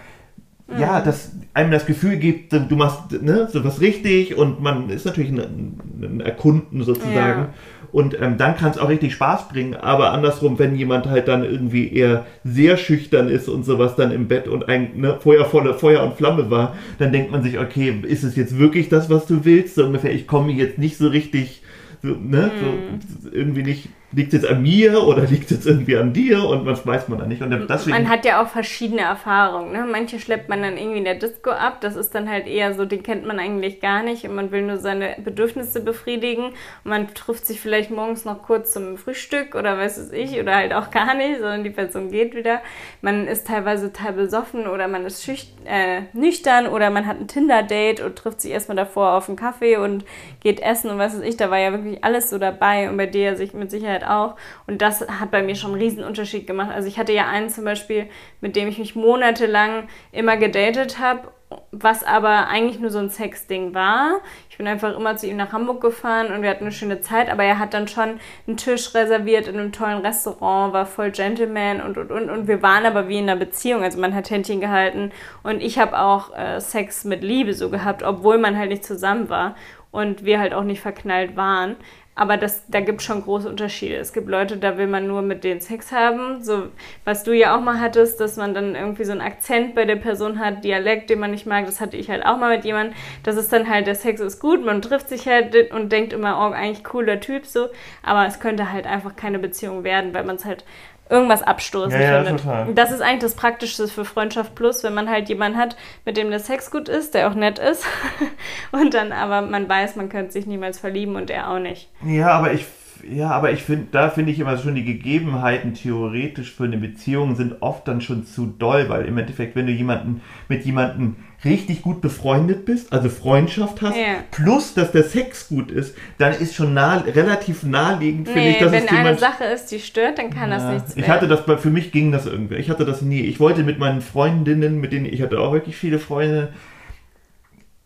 mhm. ja, das einem das Gefühl gibt, du machst ne, so was richtig und man ist natürlich ein, ein Erkunden sozusagen. Ja. Und ähm, dann kann es auch richtig Spaß bringen. Aber andersrum, wenn jemand halt dann irgendwie eher sehr schüchtern ist und sowas dann im Bett und ein ne, Feuer volle Feuer und Flamme war, dann denkt man sich, okay, ist es jetzt wirklich das, was du willst? So ungefähr, ich komme jetzt nicht so richtig, so, ne, mm. so irgendwie nicht liegt es jetzt an mir oder liegt es jetzt irgendwie an dir und was weiß man da nicht. Und
deswegen, man hat ja auch verschiedene Erfahrungen. Ne? Manche schleppt man dann irgendwie in der Disco ab, das ist dann halt eher so, den kennt man eigentlich gar nicht und man will nur seine Bedürfnisse befriedigen und man trifft sich vielleicht morgens noch kurz zum Frühstück oder weiß es ich oder halt auch gar nicht, sondern die Person geht wieder. Man ist teilweise total besoffen oder man ist äh, nüchtern oder man hat ein Tinder-Date und trifft sich erstmal davor auf einen Kaffee und geht essen und was weiß ich, da war ja wirklich alles so dabei und bei dir sich mit Sicherheit halt auch. Und das hat bei mir schon einen riesen Unterschied gemacht. Also ich hatte ja einen zum Beispiel, mit dem ich mich monatelang immer gedatet habe was aber eigentlich nur so ein Sexding war. Ich bin einfach immer zu ihm nach Hamburg gefahren und wir hatten eine schöne Zeit, aber er hat dann schon einen Tisch reserviert in einem tollen Restaurant, war voll Gentleman und und und und wir waren aber wie in einer Beziehung, also man hat Händchen gehalten und ich habe auch äh, Sex mit Liebe so gehabt, obwohl man halt nicht zusammen war und wir halt auch nicht verknallt waren. Aber das, da gibt es schon große Unterschiede. Es gibt Leute, da will man nur mit denen Sex haben. So, was du ja auch mal hattest, dass man dann irgendwie so einen Akzent bei der Person hat, Dialekt, den man nicht mag. Das hatte ich halt auch mal mit jemandem. Das ist dann halt, der Sex ist gut, man trifft sich halt und denkt immer, oh, eigentlich cooler Typ so. Aber es könnte halt einfach keine Beziehung werden, weil man es halt irgendwas abstoßend
Ja, ja,
findet.
total.
Das ist eigentlich das Praktischste für Freundschaft Plus, wenn man halt jemanden hat, mit dem der Sex gut ist, der auch nett ist. und dann aber man weiß, man könnte sich niemals verlieben und er auch nicht.
Ja, aber ich, ja, aber ich finde, da finde ich immer schon die Gegebenheiten theoretisch für eine Beziehung sind oft dann schon zu doll, weil im Endeffekt, wenn du jemanden mit jemandem richtig gut befreundet bist, also Freundschaft hast,
Ja.
plus dass der Sex gut ist, dann ist schon nah, relativ naheliegend, finde
Nee,
ich, dass
wenn
es
eine
jemand
Sache ist, die stört, dann kann das
Ja,
nichts
ich hatte das, bei- für mich ging das irgendwie. Ich hatte das nie. Ich wollte mit meinen Freundinnen, mit denen ich hatte auch wirklich viele Freunde.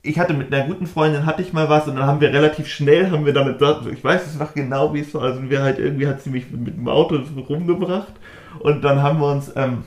Ich hatte mit einer guten Freundin hatte ich mal was und dann haben wir relativ schnell haben wir dann ich weiß es noch genau wie es war also wir halt irgendwie hat sie mich mit dem Auto rumgebracht und dann haben wir uns ähm,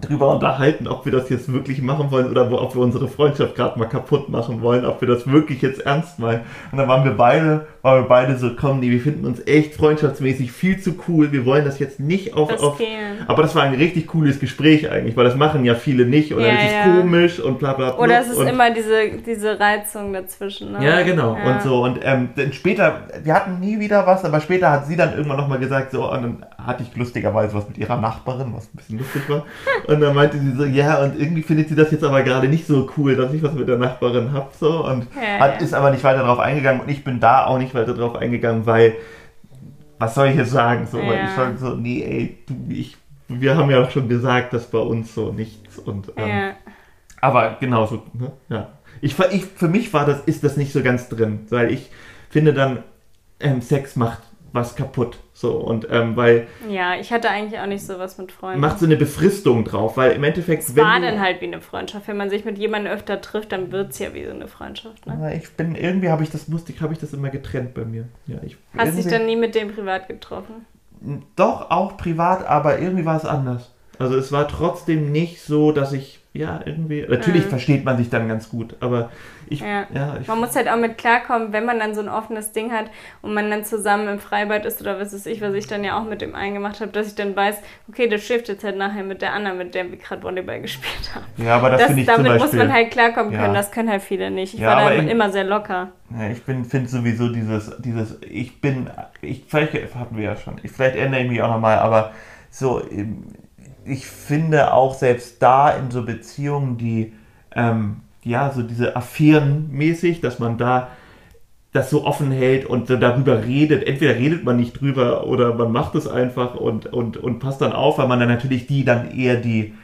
drüber unterhalten, ob wir das jetzt wirklich machen wollen oder ob wir unsere Freundschaft gerade mal kaputt machen wollen, ob wir das wirklich jetzt ernst meinen. Und dann waren wir beide, waren wir beide so, komm, nee, wir finden uns echt freundschaftsmäßig viel zu cool. Wir wollen das jetzt nicht auf, auf
riskieren.
aber das war ein richtig cooles Gespräch eigentlich, weil das machen ja viele nicht oder
Ja,
es ist
ja.
komisch und bla bla bla.
Oder es ist immer diese, diese Reizung dazwischen. Ne?
ja, genau.
Ja.
Und so. Und ähm, dann später, wir hatten nie wieder was, aber später hat sie dann irgendwann nochmal gesagt, so, und dann hatte ich lustigerweise was mit ihrer Nachbarin, was ein bisschen lustig war. Und dann meinte sie so, ja, und irgendwie findet sie das jetzt aber gerade nicht so cool, dass ich was mit der Nachbarin hab, so. Und hat, ist aber nicht weiter drauf eingegangen und ich bin da auch nicht weiter drauf eingegangen, weil, was soll ich jetzt sagen? So, weil
Ja.
ich sag so, nee, ey, du, ich, wir haben ja auch schon gesagt, dass bei uns so nichts und, ähm,
Ja.
aber genauso, ne? ja. Ich, ich, für mich war das, ist das nicht so ganz drin, weil ich finde dann, ähm, Sex macht was kaputt, so, und, ähm, weil,
ja, ich hatte eigentlich auch nicht sowas mit Freunden.
macht so eine Befristung drauf, weil im Endeffekt,
es war dann halt wie eine Freundschaft. Wenn man sich mit jemandem öfter trifft, dann wird es ja wie so eine Freundschaft. Ne?
Ich bin, irgendwie habe ich das, musste ich, habe ich das immer getrennt bei mir. Ja, ich,
Hast dich dann nie mit dem privat getroffen?
Doch, auch privat, aber irgendwie war es anders. Also es war trotzdem nicht so, dass ich, ja, irgendwie, natürlich
Mhm.
versteht man sich dann ganz gut, aber ich,
Ja.
ja, ich,
Man muss halt auch mit klarkommen, wenn man dann so ein offenes Ding hat und man dann zusammen im Freibad ist oder was weiß ich, was ich dann ja auch mit dem einen gemacht habe, dass ich dann weiß, okay, das schläft jetzt halt nachher mit der anderen, mit der wir gerade Volleyball gespielt haben.
ja, aber das,
Das,
finde ich zum
damit
Beispiel,
muss man halt klarkommen
Ja.
können, das können halt viele nicht. Ich
Ja,
war da
in-
immer sehr locker.
ja, ich bin, finde sowieso dieses, dieses, ich bin, ich, vielleicht hatten wir ja schon, ich, vielleicht ändere ich mich auch nochmal, aber so, ich finde auch selbst da in so Beziehungen, die, ähm, ja, so diese Affären mäßig, dass man da das so offen hält und darüber redet. Entweder redet man nicht drüber oder man macht es einfach und, und, und passt dann auf, weil man dann natürlich die dann eher die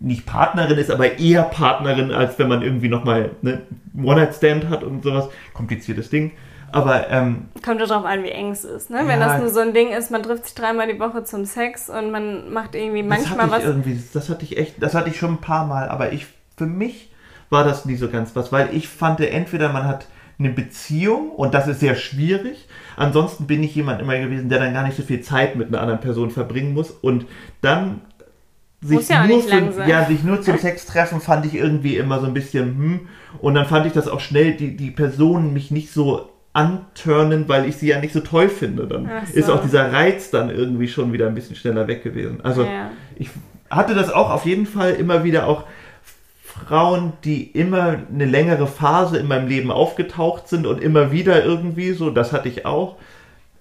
nicht Partnerin ist, aber eher Partnerin, als wenn man irgendwie nochmal eine One-Night-Stand hat und sowas. Kompliziertes Ding. Aber ähm,
Kommt ja drauf an, wie eng es ist. Ne? Wenn
Ja.
das nur so ein Ding ist, man trifft sich dreimal die Woche zum Sex und man macht irgendwie
das
manchmal
hatte ich
was.
irgendwie, das hatte ich echt, das hatte ich schon ein paar Mal, aber ich, für mich war das nie so ganz was, weil ich fand, entweder man hat eine Beziehung und das ist sehr schwierig. Ansonsten bin ich jemand immer gewesen, der dann gar nicht so viel Zeit mit einer anderen Person verbringen muss und dann sich,
ja
nur,
sein.
ja, sich nur zum Sex treffen, fand ich irgendwie immer so ein bisschen, hm. Und dann fand ich das auch schnell, die, die Personen mich nicht so antörnen, weil ich sie ja nicht so toll finde. Dann
so.
ist auch dieser Reiz dann irgendwie schon wieder ein bisschen schneller weg gewesen. Also
Ja.
ich hatte das auch auf jeden Fall immer wieder auch Frauen, die immer eine längere Phase in meinem Leben aufgetaucht sind und immer wieder irgendwie so, das hatte ich auch.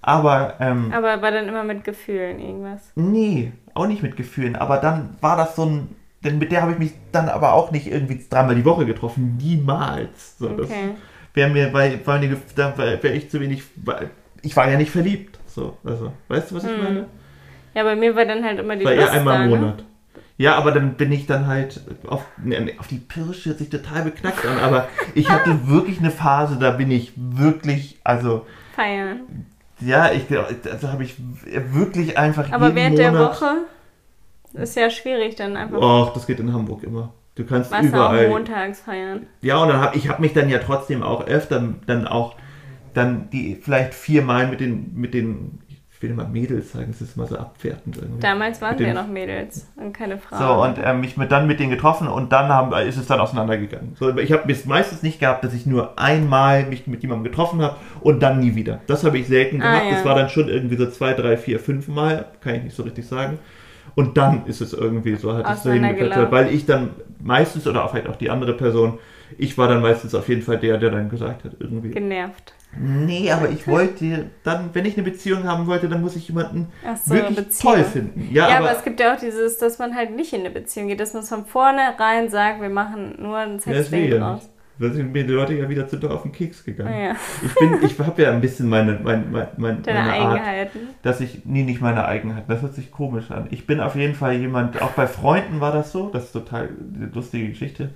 Aber ähm,
Aber war dann immer mit Gefühlen irgendwas.
nee, auch nicht mit Gefühlen. Aber dann war das so ein, denn mit der habe ich mich dann aber auch nicht irgendwie dreimal die Woche getroffen, niemals. So, das
Okay.
Wäre mir, weil, weil Gef- da wäre ich zu wenig, weil ich war ja nicht verliebt. So, also, weißt du, was ich
Hm.
meine?
Ja, bei mir war dann halt immer die
war eher einmal im
ne?
Monat. Ja, aber dann bin ich dann halt auf, ne, auf die Pirsche hört sich total beknackt an, aber ich hatte wirklich eine Phase, da bin ich wirklich, also
Feiern.
Ja, ich also habe ich wirklich einfach
Aber während der
Monat,
Woche ist ja schwierig dann einfach.
Och, das geht in Hamburg immer. Du kannst
Was auch
überall.
montags feiern.
Ja, und dann hab ich habe mich dann ja trotzdem auch öfter dann auch dann die vielleicht viermal mit den mit den ich will mal Mädels sagen, das ist immer so abwertend irgendwie.
Damals waren
Mit
wir
den-
noch Mädels und keine Frauen.
So, und ähm, mich mit, dann mit denen getroffen und dann haben, ist es dann auseinandergegangen. So, ich habe es meistens nicht gehabt, dass ich nur einmal mich mit jemandem getroffen habe und dann nie wieder. Das habe ich selten
Ah,
gemacht.
ja.
Das war dann schon irgendwie so zwei, drei, vier, fünf Mal, kann ich nicht so richtig sagen. Und dann ist es irgendwie so, hat es so
Auseinandergelaufen.
weil ich dann meistens, oder auch vielleicht auch die andere Person, ich war dann meistens auf jeden Fall der, der dann gesagt hat, irgendwie.
Genervt.
Nee, aber ich wollte dann, wenn ich eine Beziehung haben wollte, dann muss ich jemanden
so,
wirklich
Beziehung.
toll finden. Ja,
Ja,
aber,
aber, es gibt ja auch dieses, dass man halt nicht in eine Beziehung geht, dass man von vornherein sagt, wir machen nur ein Sexding draus.
Da sind mir die Leute ja wieder zu doll auf den Keks gegangen.
Ja.
Ich bin, ich habe ja ein bisschen meine, mein, mein, mein,
Deine
meine Art,
Eigenheiten.
dass ich, nee, nicht meine Eigenheit, das hört sich komisch an. Ich bin auf jeden Fall jemand, auch bei Freunden war das so, das ist total eine lustige Geschichte,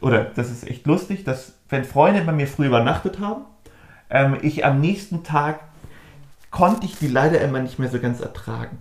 oder das ist echt lustig, dass wenn Freunde bei mir früh übernachtet haben, ähm, ich am nächsten Tag konnte ich die leider immer nicht mehr so ganz ertragen.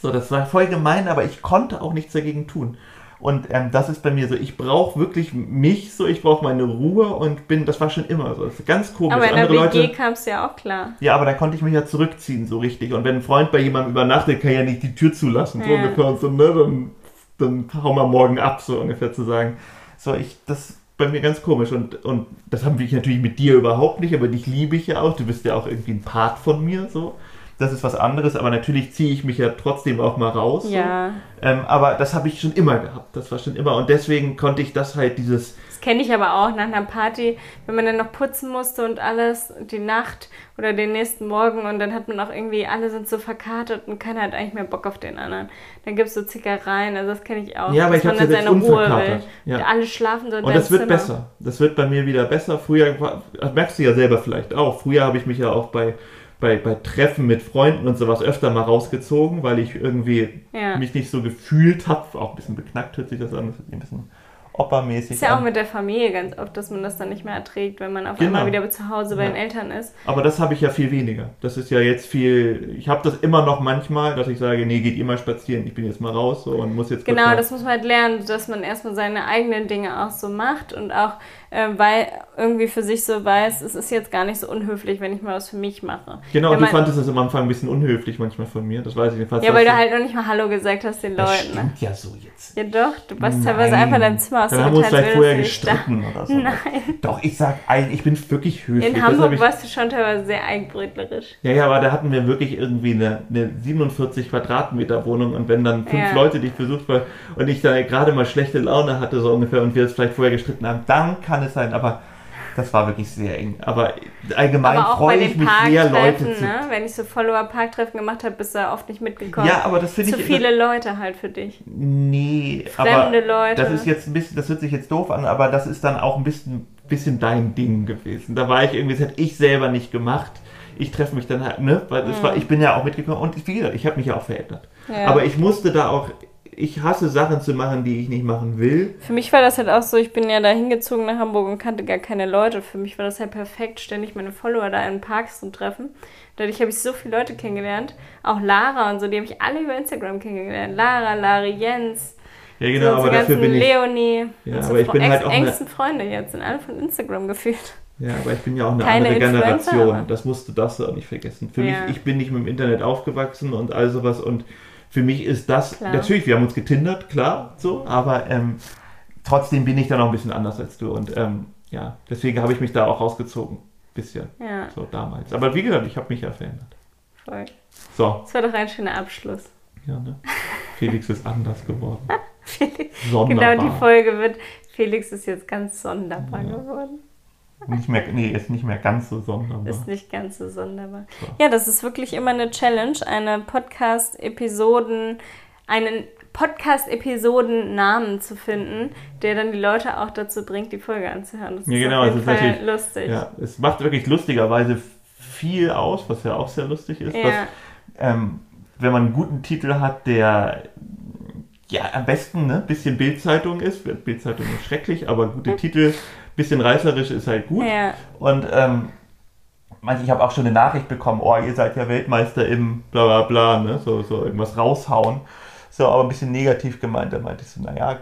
So, das war voll gemein, aber ich konnte auch nichts dagegen tun. Und ähm, das ist bei mir so, ich brauche wirklich mich so, ich brauche meine Ruhe und bin, das war schon immer so. Das ist ganz komisch.
Aber in der
Andere
WG kamst du ja auch klar.
ja, aber da konnte ich mich ja zurückziehen, so richtig. Und wenn ein Freund bei jemandem übernachtet, kann ja nicht die Tür zulassen. So
Ja.
ungefähr. Und so, ne, dann, dann hauen wir morgen ab, so ungefähr zu sagen. So, ich, das ist bei mir ganz komisch. Und, und das haben wir natürlich mit dir überhaupt nicht, aber dich liebe ich ja auch. Du bist ja auch irgendwie ein Part von mir, so. Das ist was anderes, aber natürlich ziehe ich mich ja trotzdem auch mal raus. So.
Ja.
Ähm, aber das habe ich schon immer gehabt. Das war schon immer. Und deswegen konnte ich das halt, dieses.
Das kenne ich aber auch nach einer Party, wenn man dann noch putzen musste und alles, die Nacht oder den nächsten Morgen und dann hat man auch irgendwie, alle sind so verkartet und keiner hat eigentlich mehr Bock auf den anderen. Dann gibt es so Zickereien, also das kenne ich auch.
Ja, aber ich
man
ja
seine Ruhe will.
Ja.
Und alle schlafen so
Und das wird
Zimmer.
besser. Das wird bei mir wieder besser. Früher, merkst du ja selber vielleicht auch. Früher habe ich mich ja auch bei, bei, bei Treffen mit Freunden und sowas öfter mal rausgezogen, weil ich irgendwie
Ja.
mich nicht so gefühlt habe. Auch ein bisschen beknackt hört sich das an. Das hört ein bisschen oppermäßig
Ist ja auch
an.
mit der Familie ganz oft, dass man das dann nicht mehr erträgt, wenn man auf
Genau.
einmal wieder zu Hause bei
Ja.
den Eltern ist.
Aber das habe ich ja viel weniger. Das ist ja jetzt viel. Ich habe das immer noch manchmal, dass ich sage, nee, geht ihr mal spazieren, ich bin jetzt mal raus so, und muss jetzt
Genau, das muss man halt lernen, dass man erstmal seine eigenen Dinge auch so macht und auch, äh, weil irgendwie für sich so weiß, es ist jetzt gar nicht so unhöflich, wenn ich mal was für mich mache.
Genau,
Wenn
du fandest das am Anfang ein bisschen unhöflich manchmal von mir. Das weiß ich jedenfalls.
Ja, weil du halt noch nicht mal Hallo gesagt hast den
Das
Leuten. Ne?
stimmt ja so jetzt.
Ja doch, du warst teilweise einfach in deinem Zimmer
Dann haben wir uns vielleicht vorher
nicht
gestritten oder so.
Nein.
Doch, ich sag ein, ich bin wirklich höflich.
In Hamburg
ich,
warst du schon teilweise sehr eigenbrötlerisch.
ja, ja, aber da hatten wir wirklich irgendwie eine, eine 47 Quadratmeter Wohnung und wenn dann fünf
Ja.
Leute dich besucht waren und ich da gerade mal schlechte Laune hatte, so ungefähr, und wir es vielleicht vorher gestritten haben, dann kann es sein, aber das war wirklich sehr eng. Aber allgemein
Aber
freue ich mich sehr, Leute
Parktreffen,
zu.
ne? wenn ich so Follower-Parktreffen gemacht habe, bist du oft nicht mitgekommen.
Ja, aber das finde
Zu
ich.
viele Leute halt für dich.
Nee, aber
Fremde Leute.
das ist jetzt ein bisschen, das hört sich jetzt doof an, aber das ist dann auch ein bisschen, bisschen dein Ding gewesen. Da war ich irgendwie, das hätte ich selber nicht gemacht. Ich treffe mich dann halt, ne? Weil das war, ich bin ja auch mitgekommen und wie gesagt, ich habe mich ja auch verändert.
Ja.
Aber ich musste da auch, ich hasse Sachen zu machen, die ich nicht machen will.
Für mich war das halt auch so, ich bin ja da hingezogen nach Hamburg und kannte gar keine Leute. Für mich war das halt perfekt, ständig meine Follower da in Parks zu treffen. Dadurch habe ich so viele Leute kennengelernt. Auch Lara und so, die habe ich alle über Instagram kennengelernt. Lara, Lari, Jens,
Ja,
so
genau, aber
unsere
dafür
ganzen
bin ich.
Leonie.
Ja, aber ich bin halt auch eine-
engsten Freunde jetzt, sind alle von Instagram gefühlt.
Ja, aber ich bin ja auch eine
Keine
andere Generation.
aber-
Das musst du das auch nicht vergessen. Für
Ja.
mich, ich bin nicht mit dem Internet aufgewachsen und all sowas und für mich ist das,
Klar.
natürlich, wir haben uns getindert, klar, so, aber ähm, trotzdem bin ich da noch ein bisschen anders als du und ähm, ja, deswegen habe ich mich da auch rausgezogen. Bisschen,
Ja,
so damals. Aber wie gesagt, ich habe mich ja verändert.
voll.
So,
Das war doch ein schöner Abschluss.
ja, ne? Felix ist anders geworden.
Felix,
Sonderbar.
genau die Folge wird, Felix ist jetzt ganz sonderbar
Ja.
geworden.
Nicht mehr, nee, ist nicht mehr ganz so sonderbar.
Ist nicht ganz so sonderbar.
So.
Ja, das ist wirklich immer eine Challenge, eine Podcast-Episoden, einen Podcast-Episoden-Namen zu finden, der dann die Leute auch dazu bringt, die Folge anzuhören. Das
Ja,
ist
genau,
auf
es
jeden Fall lustig.
Ja, es macht wirklich lustigerweise viel aus, was ja auch sehr lustig ist.
Ja.
ähm, wenn man einen guten Titel hat, der ja am besten ne, bisschen Bildzeitung ist. Bildzeitung ist schrecklich, aber gute Titel, bisschen reißerisch ist halt gut.
Ja.
Und ähm, ich habe auch schon eine Nachricht bekommen, oh, ihr seid ja Weltmeister im bla bla bla, ne? so, so irgendwas raushauen. So, aber ein bisschen negativ gemeint. Da meinte ich so, naja,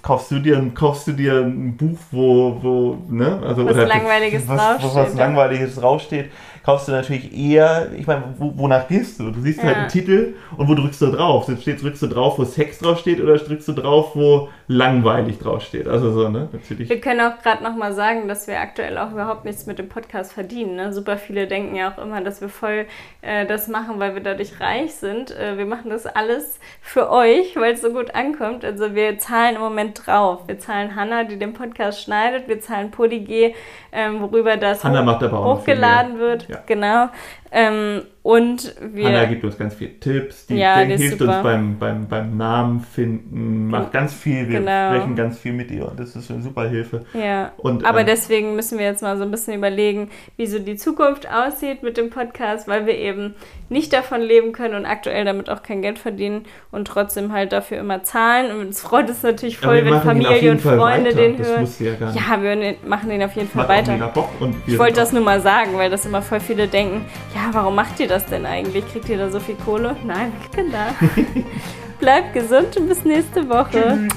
kaufst du dir, kaufst du dir ein Buch, wo, wo, ne?
Also, was oder, Langweiliges
was, draufsteht. Was, was Langweiliges draufsteht kaufst du natürlich eher, ich meine, wo, wonach gehst du? Du siehst ja. halt einen Titel und wo drückst du drauf? Steht, drückst du drauf, wo Sex draufsteht oder drückst du drauf, wo langweilig draufsteht? Also so, ne?
Natürlich. Wir können auch gerade nochmal sagen, dass wir aktuell auch überhaupt nichts mit dem Podcast verdienen. Ne? Super viele denken ja auch immer, dass wir voll äh, das machen, weil wir dadurch reich sind. Äh, wir machen das alles für euch, weil es so gut ankommt. Also wir zahlen im Moment drauf. Wir zahlen Hanna, die den Podcast schneidet. Wir zahlen Podig, ähm, worüber das
hoch,
hochgeladen wird. Ja. Genau. Ähm, und wir.
Anna gibt uns ganz viele Tipps, die, ja, die hilft super. uns beim, beim, beim Namen finden, macht ganz viel, wir genau. sprechen ganz viel mit ihr und das ist eine super Hilfe.
Ja. Und, Aber ähm, deswegen müssen wir jetzt mal so ein bisschen überlegen, wie so die Zukunft aussieht mit dem Podcast, weil wir eben nicht davon leben können und aktuell damit auch kein Geld verdienen und trotzdem halt dafür immer zahlen. Und es freut uns natürlich voll, wenn Familie und Freunde weiter. den das hören. Ja, ja, wir machen den auf jeden Fall weiter. ich wollte das nur mal sagen, weil das immer voll viele denken, ja, warum macht ihr das denn eigentlich? Kriegt ihr da so viel Kohle? Nein, Kinder. Bleibt gesund und bis nächste Woche.